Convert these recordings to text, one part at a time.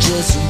just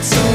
it's